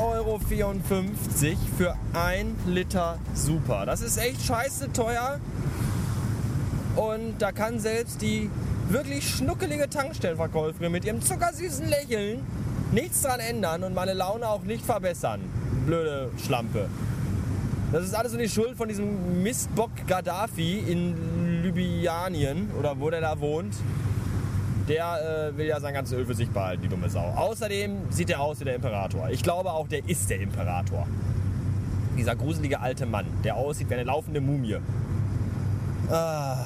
Euro für ein Liter Super. Das ist echt scheiße teuer. Und da kann selbst die wirklich schnuckelige Tankstellenverkäuferin mit ihrem zuckersüßen Lächeln nichts dran ändern und meine Laune auch nicht verbessern. Blöde Schlampe. Das ist alles so die Schuld von diesem Mistbock Gaddafi in Libyanien oder wo der da wohnt. Der äh, will ja sein ganzes Öl für sich behalten, die dumme Sau. Außerdem sieht er aus wie der Imperator. Ich glaube auch, der ist der Imperator. Dieser gruselige alte Mann, der aussieht wie eine laufende Mumie. Ah,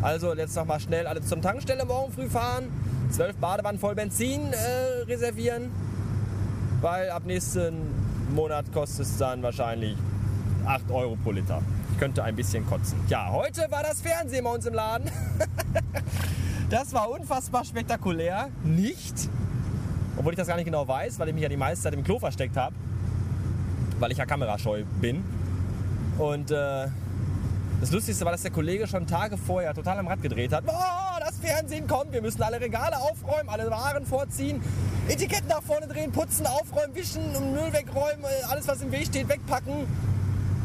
also jetzt noch mal schnell alle zum Tankstelle morgen früh fahren. Zwölf Badewannen voll Benzin äh, reservieren. Weil ab nächsten Monat kostet es dann wahrscheinlich 8 Euro pro Liter. Ich könnte ein bisschen kotzen. Ja, heute war das Fernsehen bei uns im Laden. das war unfassbar spektakulär. Nicht. Obwohl ich das gar nicht genau weiß, weil ich mich ja die meiste Zeit im Klo versteckt habe. Weil ich ja kamerascheu bin. Und äh, das Lustigste war, dass der Kollege schon Tage vorher total am Rad gedreht hat. Oh, das Fernsehen kommt, wir müssen alle Regale aufräumen, alle Waren vorziehen, Etiketten nach vorne drehen, putzen, aufräumen, wischen, Müll wegräumen, alles was im Weg steht, wegpacken.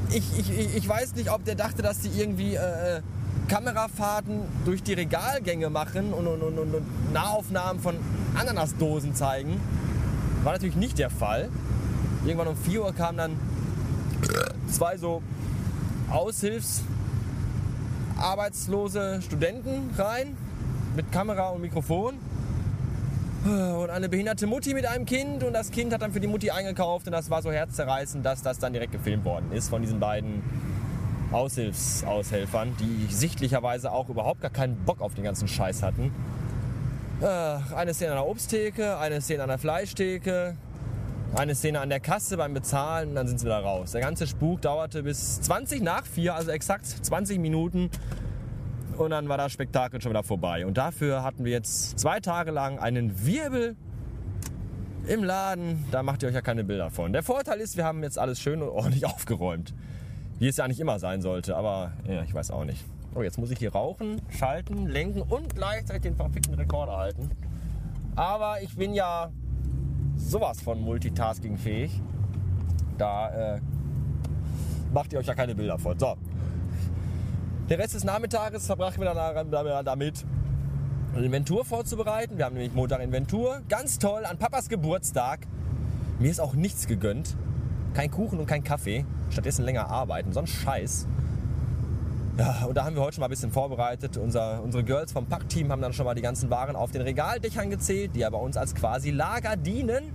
Ich, ich, ich weiß nicht, ob der dachte, dass die irgendwie äh, Kamerafahrten durch die Regalgänge machen und, und, und, und Nahaufnahmen von Ananasdosen zeigen. War natürlich nicht der Fall. Irgendwann um 4 Uhr kamen dann zwei so Aushilfs- arbeitslose Studenten rein mit Kamera und Mikrofon. Und eine behinderte Mutti mit einem Kind und das Kind hat dann für die Mutti eingekauft und das war so herzzerreißend, dass das dann direkt gefilmt worden ist von diesen beiden Aushilfsaushelfern, die sichtlicherweise auch überhaupt gar keinen Bock auf den ganzen Scheiß hatten. Eine Szene an der Obsttheke, eine Szene an der Fleischtheke, eine Szene an der Kasse beim Bezahlen und dann sind sie wieder raus. Der ganze Spuk dauerte bis 20 nach 4, also exakt 20 Minuten. Und dann war das Spektakel schon wieder vorbei. Und dafür hatten wir jetzt zwei Tage lang einen Wirbel im Laden. Da macht ihr euch ja keine Bilder von. Der Vorteil ist, wir haben jetzt alles schön und ordentlich aufgeräumt. Wie es ja eigentlich immer sein sollte, aber ja, ich weiß auch nicht. Oh, jetzt muss ich hier rauchen, schalten, lenken und gleichzeitig den verfickten Rekorder halten. Aber ich bin ja sowas von multitaskingfähig. Da äh, macht ihr euch ja keine Bilder von. So. Der Rest des Nachmittages verbrachten wir dann damit, eine Inventur vorzubereiten. Wir haben nämlich Montag Inventur. Ganz toll, an Papas Geburtstag. Mir ist auch nichts gegönnt. Kein Kuchen und kein Kaffee. Stattdessen länger arbeiten. So ein Scheiß. Ja, und da haben wir heute schon mal ein bisschen vorbereitet. Unser, unsere Girls vom Packteam haben dann schon mal die ganzen Waren auf den Regaldächern gezählt, die ja bei uns als quasi Lager dienen.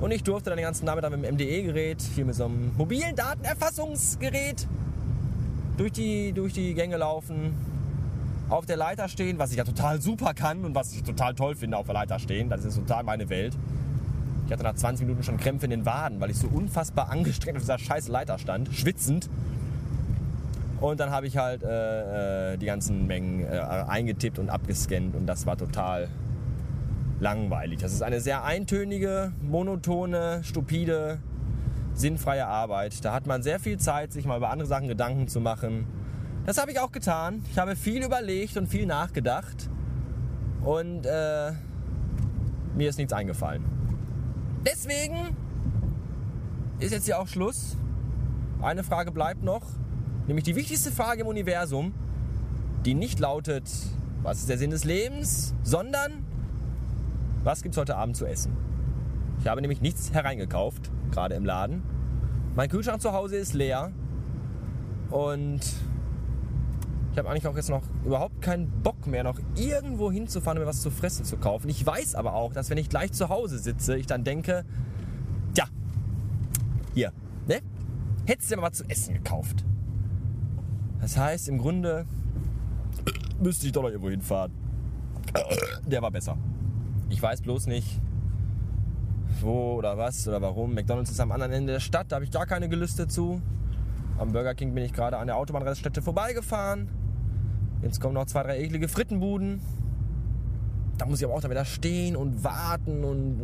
Und ich durfte dann den ganzen Nachmittag mit dem MDE-Gerät, hier mit so einem mobilen Datenerfassungsgerät, durch die, durch die Gänge laufen, auf der Leiter stehen, was ich ja total super kann und was ich total toll finde, auf der Leiter stehen. Das ist total meine Welt. Ich hatte nach 20 Minuten schon Krämpfe in den Waden, weil ich so unfassbar angestrengt auf dieser scheiß Leiter stand, schwitzend. Und dann habe ich halt äh, äh, die ganzen Mengen äh, eingetippt und abgescannt und das war total langweilig. Das ist eine sehr eintönige, monotone, stupide, sinnfreie Arbeit. Da hat man sehr viel Zeit, sich mal über andere Sachen Gedanken zu machen. Das habe ich auch getan. Ich habe viel überlegt und viel nachgedacht. Und äh, mir ist nichts eingefallen. Deswegen ist jetzt hier auch Schluss. Eine Frage bleibt noch. Nämlich die wichtigste Frage im Universum, die nicht lautet, was ist der Sinn des Lebens, sondern was gibt es heute Abend zu essen? Ich habe nämlich nichts hereingekauft, gerade im Laden. Mein Kühlschrank zu Hause ist leer und ich habe eigentlich auch jetzt noch überhaupt keinen Bock mehr, noch irgendwo hinzufahren, um mir was zu fressen zu kaufen. Ich weiß aber auch, dass wenn ich gleich zu Hause sitze, ich dann denke, tja, hier, ne? Hättest du dir mal was zu essen gekauft. Das heißt, im Grunde müsste ich doch noch irgendwo hinfahren. Der war besser. Ich weiß bloß nicht, wo oder was oder warum. McDonalds ist am anderen Ende der Stadt, da habe ich gar keine Gelüste zu. Am Burger King bin ich gerade an der Autobahnraststätte vorbeigefahren. Jetzt kommen noch zwei, drei eklige Frittenbuden. Da muss ich aber auch dann wieder stehen und warten und.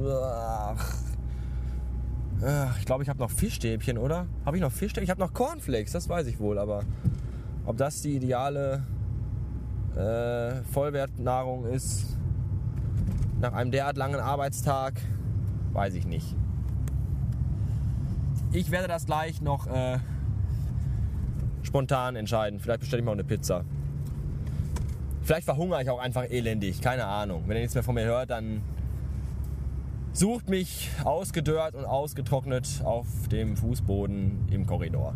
Ach, ich glaube, ich habe noch Fischstäbchen, oder? Habe ich noch Fischstäbchen? Ich habe noch Cornflakes, das weiß ich wohl, aber ob das die ideale äh, Vollwertnahrung ist nach einem derart langen Arbeitstag, weiß ich nicht. ich werde das gleich noch äh, spontan entscheiden. Vielleicht bestelle ich mal eine Pizza. Vielleicht verhungere ich auch einfach elendig, keine Ahnung. Wenn ihr nichts mehr von mir hört, dann sucht mich ausgedörrt und ausgetrocknet auf dem Fußboden im Korridor.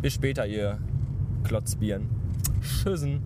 Bis später, ihr Klotzbieren. Tschüssen.